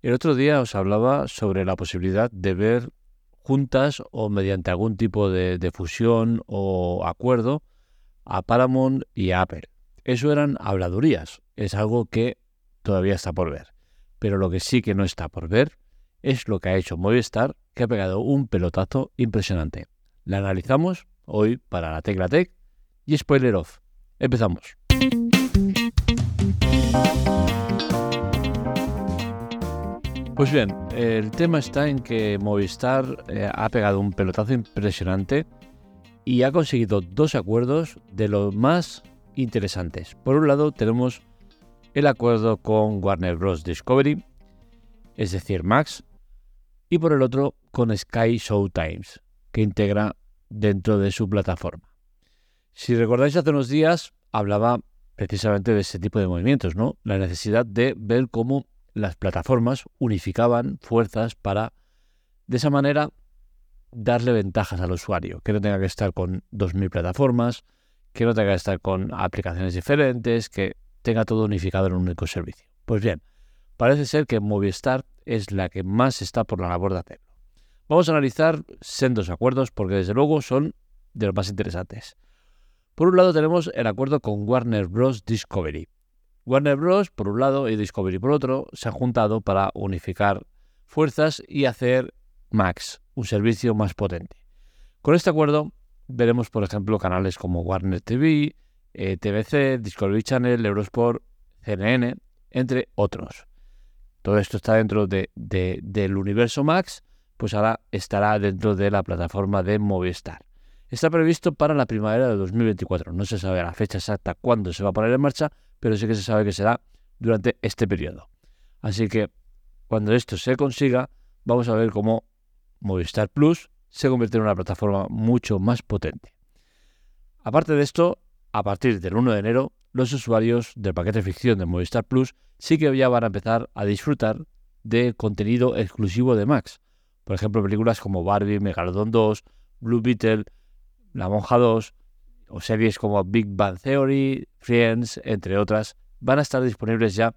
El otro día os hablaba sobre la posibilidad de ver juntas o mediante algún tipo de, fusión o acuerdo a Paramount y a Apple. Eso eran habladurías, es algo que todavía está por ver. Pero lo que sí que no está por ver es lo que ha hecho Movistar, que ha pegado un pelotazo impresionante. La analizamos hoy para la Tecla Tech y spoiler off. Empezamos. Pues bien, el tema está en que Movistar eh, ha pegado un pelotazo impresionante y ha conseguido dos acuerdos de los más interesantes. Por un lado tenemos el acuerdo con Warner Bros. Discovery, es decir, Max, y por el otro con Sky Showtimes, que integra dentro de su plataforma. Si recordáis hace unos días hablaba precisamente de ese tipo de movimientos, ¿no? La necesidad de ver cómo las plataformas unificaban fuerzas para, de esa manera, darle ventajas al usuario, que no tenga que estar con 2.000 plataformas, que no tenga que estar con aplicaciones diferentes, que tenga todo unificado en un único servicio. Pues bien, parece ser que Movistar es la que más está por la labor de hacerlo. Vamos a analizar sendos acuerdos porque desde luego son de los más interesantes. Por un lado tenemos el acuerdo con Warner Bros. Discovery. Warner Bros. por un lado y Discovery por otro se han juntado para unificar fuerzas y hacer Max, un servicio más potente. Con este acuerdo veremos, por ejemplo, canales como Warner TV, eh, TVC, Discovery Channel, Eurosport, CNN, entre otros. Todo esto está dentro del universo Max, pues ahora estará dentro de la plataforma de Movistar. Está previsto para la primavera de 2024. No se sabe la fecha exacta cuándo se va a poner en marcha, pero sí que se sabe que será durante este periodo. Así que cuando esto se consiga, vamos a ver cómo Movistar Plus se convierte en una plataforma mucho más potente. Aparte de esto, a partir del 1 de enero, los usuarios del paquete ficción de Movistar Plus sí que ya van a empezar a disfrutar de contenido exclusivo de Max. Por ejemplo, películas como Barbie, Megalodon 2, Blue Beetle, La Monja 2, o series como Big Bang Theory, Friends, entre otras, van a estar disponibles ya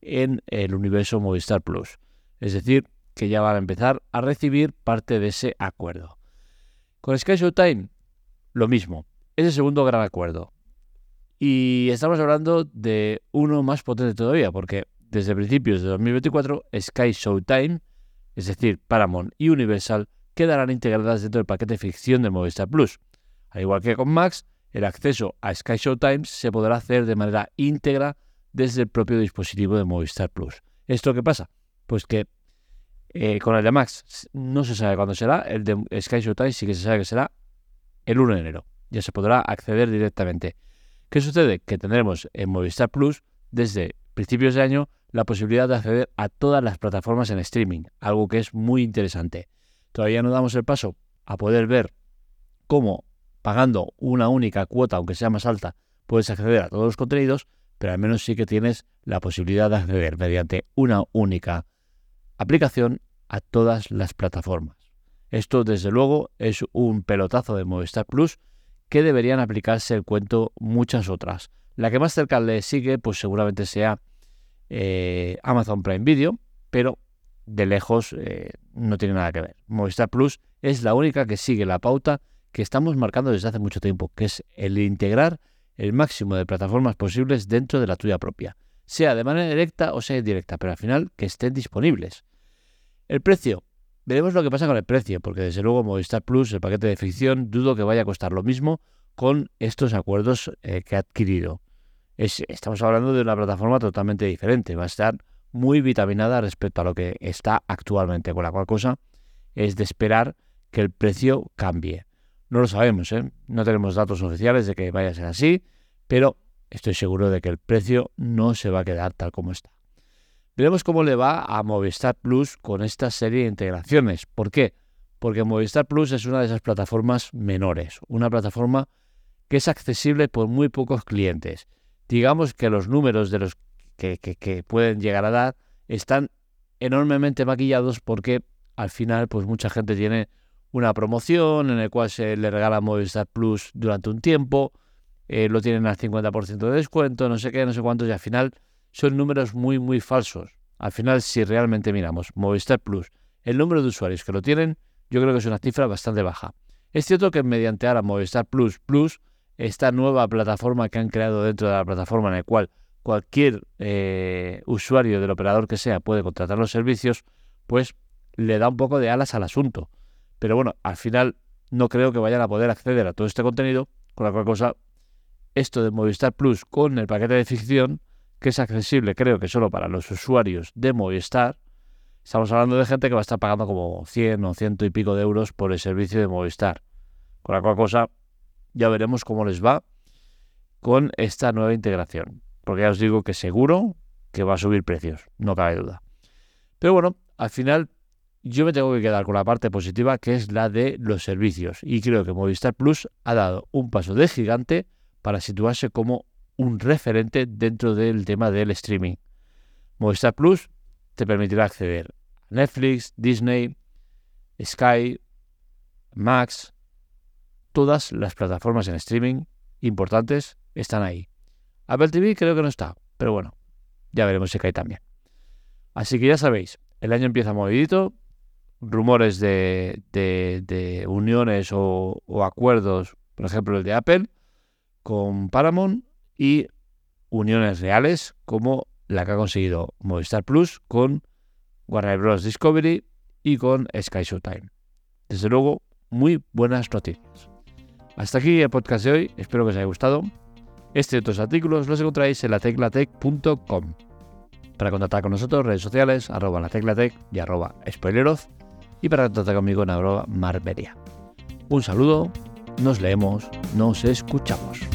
en el universo Movistar Plus. Es decir, que ya van a empezar a recibir parte de ese acuerdo. Con Sky Showtime, lo mismo. Es el segundo gran acuerdo. Y estamos hablando de uno más potente todavía, porque desde principios de 2024, Sky Showtime, es decir, Paramount y Universal, quedarán integradas dentro del paquete ficción de Movistar Plus. Al igual que con Max, el acceso a Sky Showtime se podrá hacer de manera íntegra desde el propio dispositivo de Movistar Plus. ¿Esto qué pasa? Pues que eh, con el de Max no se sabe cuándo será, el de Sky Showtime sí que se sabe que será el 1 de enero. Ya se podrá acceder directamente. ¿Qué sucede? Que tendremos en Movistar Plus desde principios de año la posibilidad de acceder a todas las plataformas en streaming, algo que es muy interesante. Todavía no damos el paso a poder ver cómo pagando una única cuota, aunque sea más alta, puedes acceder a todos los contenidos, pero al menos sí que tienes la posibilidad de acceder mediante una única aplicación a todas las plataformas. Esto, desde luego, es un pelotazo de Movistar Plus que deberían aplicarse el cuento muchas otras. La que más cerca le sigue, pues seguramente sea eh, Amazon Prime Video, pero de lejos eh, no tiene nada que ver. Movistar Plus es la única que sigue la pauta que estamos marcando desde hace mucho tiempo, que es el integrar el máximo de plataformas posibles dentro de la tuya propia, sea de manera directa o sea indirecta, pero al final que estén disponibles. El precio. Veremos lo que pasa con el precio, porque desde luego Movistar Plus, el paquete de ficción, dudo que vaya a costar lo mismo con estos acuerdos eh, que ha adquirido. estamos hablando de una plataforma totalmente diferente, va a estar muy vitaminada respecto a lo que está actualmente, con la cual cosa es de esperar que el precio cambie. No lo sabemos, ¿eh? no tenemos datos oficiales de que vaya a ser así, pero estoy seguro de que el precio no se va a quedar tal como está. Veremos cómo le va a Movistar Plus con esta serie de integraciones. ¿Por qué? Porque Movistar Plus es una de esas plataformas menores, una plataforma que es accesible por muy pocos clientes. Digamos que los números de los que, que pueden llegar a dar están enormemente maquillados porque al final pues mucha gente tiene una promoción en la cual se le regala Movistar Plus durante un tiempo, eh, lo tienen al 50% de descuento, no sé qué, no sé cuántos, y al final son números muy, muy falsos. Al final, si realmente miramos Movistar Plus, el número de usuarios que lo tienen, yo creo que es una cifra bastante baja. Es cierto que mediante ahora Movistar Plus Plus, esta nueva plataforma que han creado dentro de la plataforma en la cual cualquier eh, usuario del operador que sea puede contratar los servicios, pues le da un poco de alas al asunto. Pero bueno, al final no creo que vayan a poder acceder a todo este contenido, con la cual cosa, esto de Movistar Plus con el paquete de ficción, que es accesible creo que solo para los usuarios de Movistar, estamos hablando de gente que va a estar pagando como 100 o ciento y pico de euros por el servicio de Movistar. Con la cual cosa, ya veremos cómo les va con esta nueva integración. Porque ya os digo que seguro que va a subir precios, no cabe duda. Pero bueno, al final yo me tengo que quedar con la parte positiva que es la de los servicios. Y creo que Movistar Plus ha dado un paso de gigante para situarse como un referente dentro del tema del streaming. Movistar Plus te permitirá acceder a Netflix, Disney, Sky, Max, todas las plataformas en streaming importantes están ahí. Apple TV creo que no está, pero bueno, ya veremos si cae también. Así que ya sabéis, el año empieza movidito, rumores de, uniones o, acuerdos, por ejemplo el de Apple, con Paramount y uniones reales como la que ha conseguido Movistar Plus con Warner Bros. Discovery y con Sky Showtime. Desde luego, muy buenas noticias. Hasta aquí el podcast de hoy, espero que os haya gustado. Este y otros artículos los encontráis en lateclatec.com. Para contactar con nosotros, redes sociales, arroba lateclatec y arroba spoileroz. Y para contactar conmigo en arroba marberia. Un saludo, nos leemos, nos escuchamos.